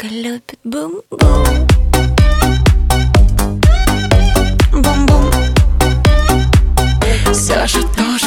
Музыка любит бум-бум. Бум-бум. Саша тоже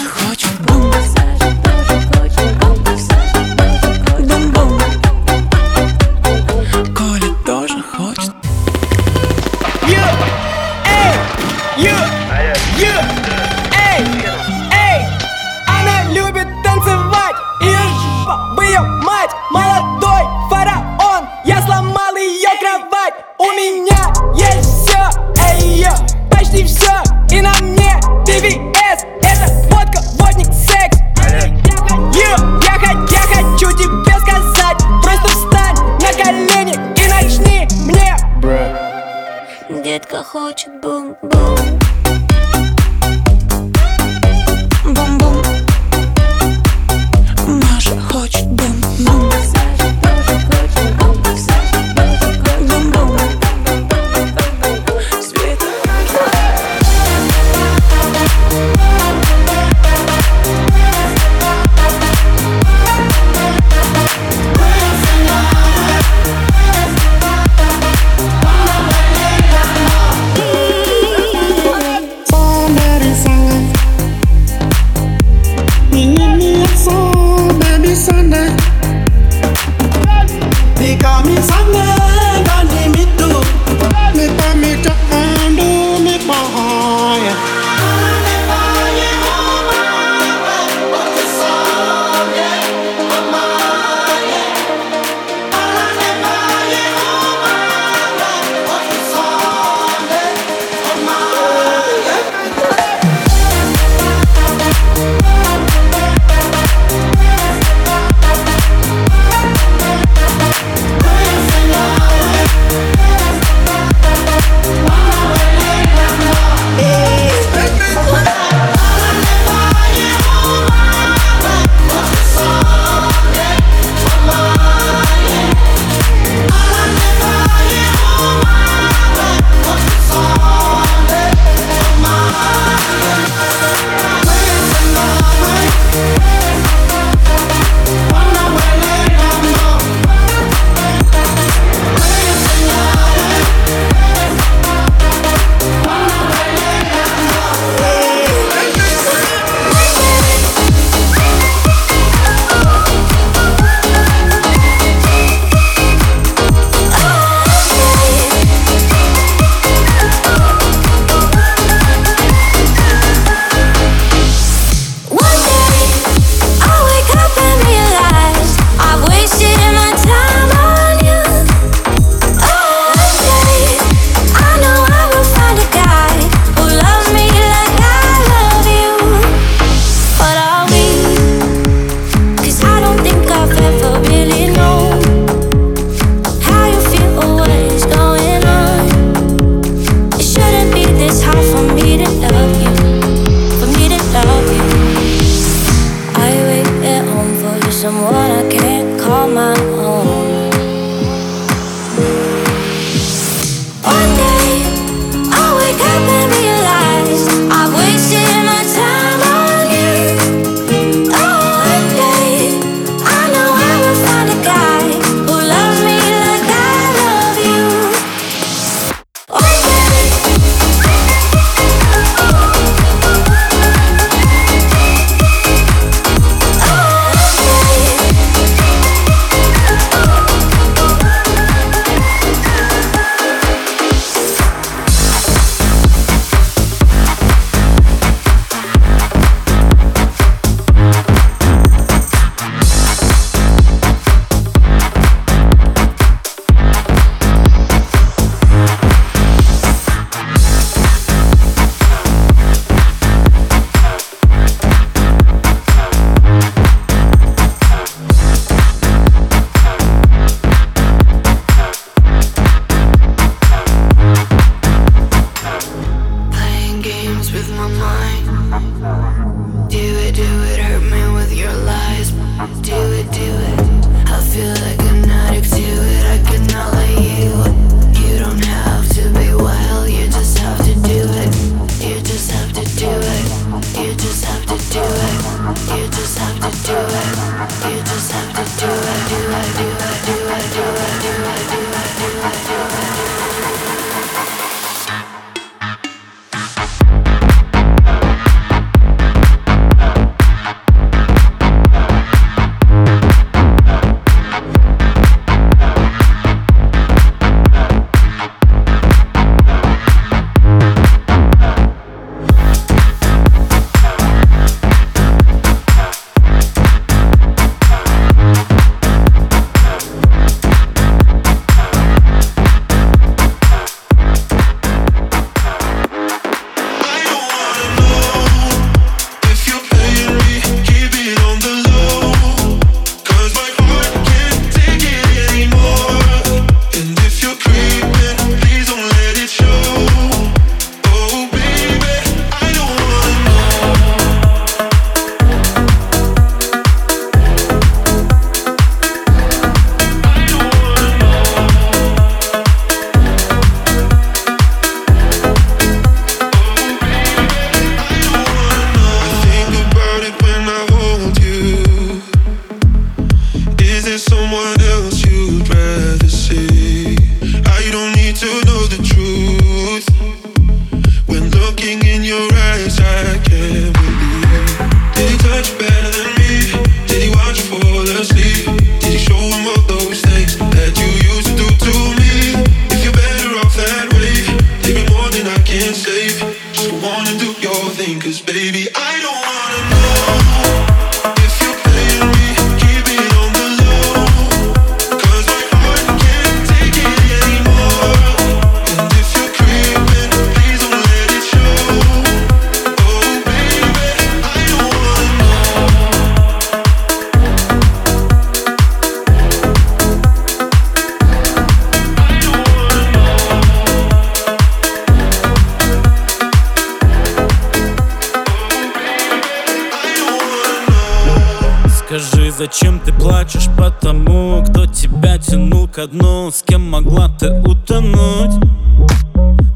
тянул ко дну С кем могла ты утонуть?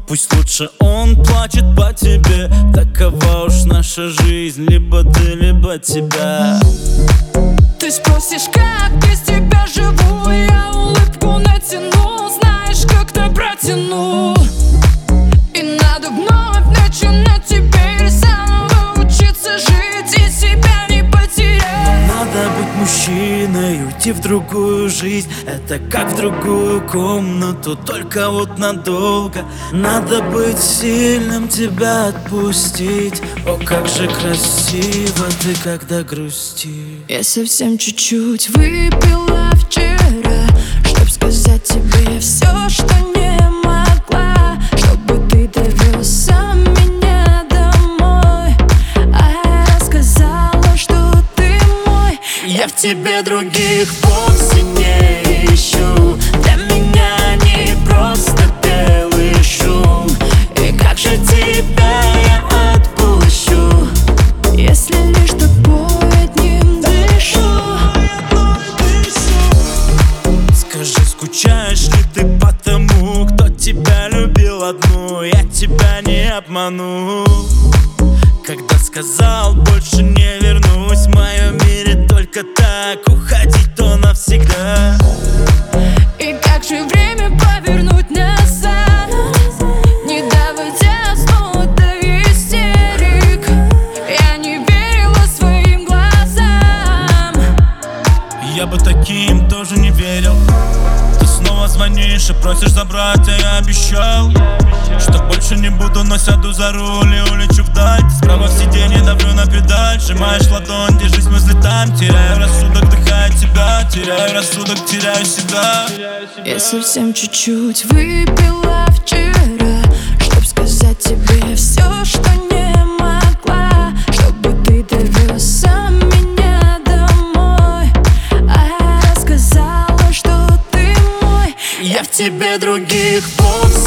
Пусть лучше он плачет по тебе. Такова уж наша жизнь Либо ты, либо тебя. Ты спросишь, как без тебя живу? Я улыбку натяну уйти в другую жизнь. Это как в другую комнату, только вот надолго. Надо быть сильным, тебя отпустить. О, как же красиво ты, когда грустишь. Я совсем чуть-чуть выпила Когда сказал, больше не вернусь В моем мире только так Уходить то навсегда И как же время повернуть назад? Не доводя снова до истерик. Я не верила своим глазам. Я бы таким тоже не звонишь и просишь забрать, а я обещал Что больше не буду, но сяду за руль и улечу вдаль справа в сиденье, давлю на педаль Сжимаешь ладонь, держись, мысли там Теряю рассудок, дыхая тебя Теряю рассудок, теряю себя. Я совсем чуть-чуть выпила вчера Чтоб сказать тебе все, что не тебе других вовсе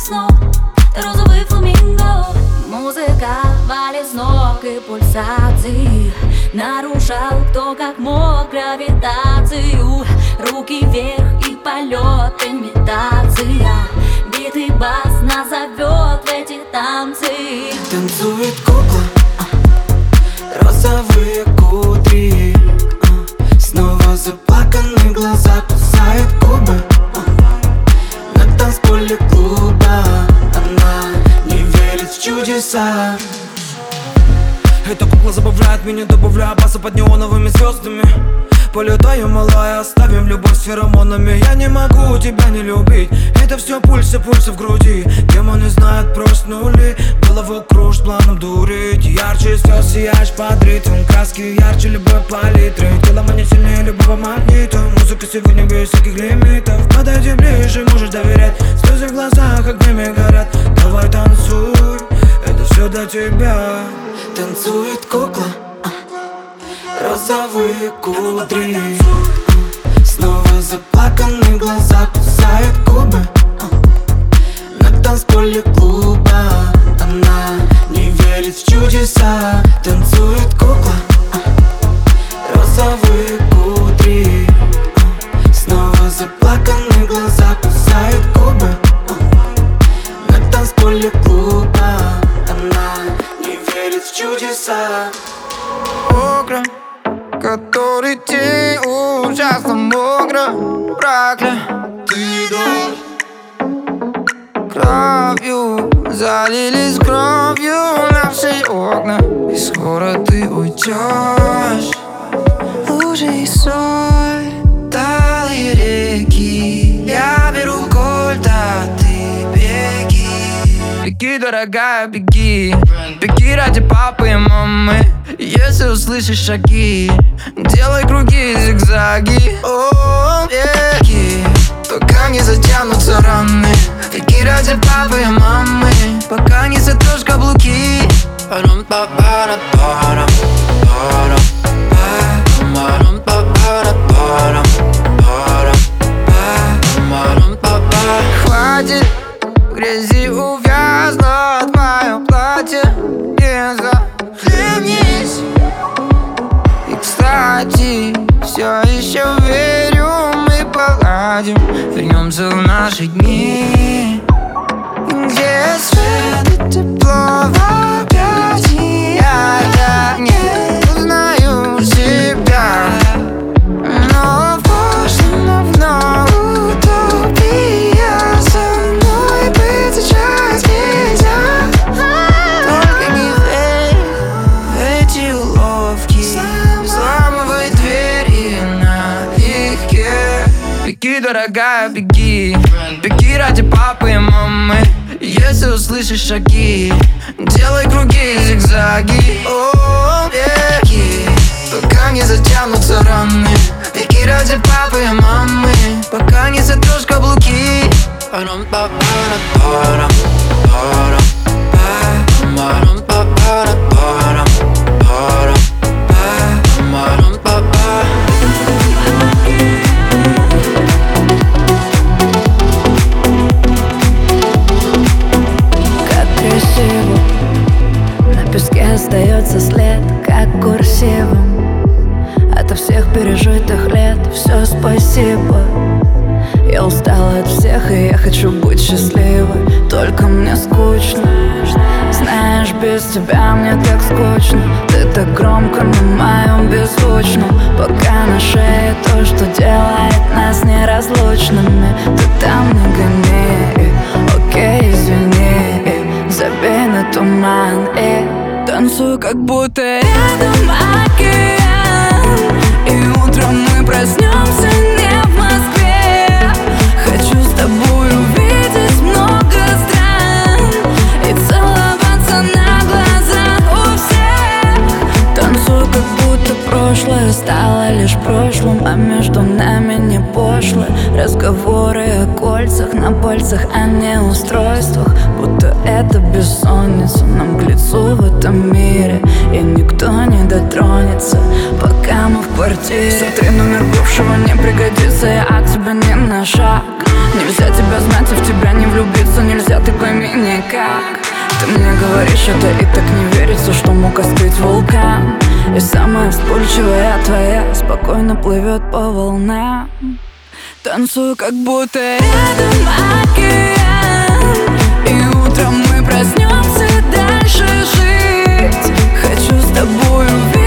ночных снов розовый фламинго Музыка валит с ног и пульсации Нарушал кто как мог гравитацию Руки вверх и полет имитация Битый бас назовет в эти танцы Танцует кукла, розовые кудри Снова заплаканные глаза, кусают губы чудеса. Эта кукла забавляет меня, добавляя баса под неоновыми звездами. Полетаю, малая, оставим любовь с феромонами. Я не могу тебя не любить. Это все пульсы, пульсы в груди. Демоны знают, проснули Голову кружит планом дурить. Ярче звезд сияешь под ритм. Краски ярче любой палитры. Тело манит сильнее любого магнита. Музыка сегодня без всяких лимитов. Подойди ближе, можешь доверять. Слезы в глазах огнями горят. Давай танцуй, все для тебя. Танцует кукла. Розовые кудри. Снова заплаканные глаза Кусает губы ты уйдешь Лужи и соль, талые реки. Я беру кольт, а ты беги. Беги, дорогая, беги. Беги ради папы и мамы. Если услышишь шаги Делай круги, зигзаги. О, беги. Пока не затянутся раны. Беги ради папы и мамы. Пока не затрешь каблуки Хватит грязи увязла твое платье Не захлебнись И, кстати, все еще верю, мы поладим Вернемся в наши дни. Где свет и тепло Беги, дорогая, беги. Беги ради папы и мамы Если услышишь шаги Делай круги, зигзаги. О, беги. Пока не затянутся раны Беги ради папы и мамы. Пока не затрешь каблуки. Парам спасибо. Я устала от всех И я хочу быть счастливой. Только мне скучно. Знаешь, без тебя мне так скучно. Ты так громко на моем беззвучном Пока на шее то, что делает нас неразлучными. Ты там не гони, окей, извини. Забей на туман и танцуй, как будто рядом океан. И утром мы проснемся стало лишь прошлым А между нами не пошло. Разговоры о кольцах на пальцах, а не устройствах. Будто это бессонница нам к лицу в этом мире. И никто не дотронется, пока мы в квартире. Смотри, номер бывшего не пригодится, я от тебя не на шаг. Нельзя тебя знать и в тебя не влюбиться Нельзя, ты пойми никак. Ты мне говоришь это и так не веришь верится, что мог остыть вулкан. И самая вспыльчивая твоя спокойно плывет по волнам. Танцую, как будто рядом океан. И утром мы проснемся дальше жить. Хочу с тобой увидеть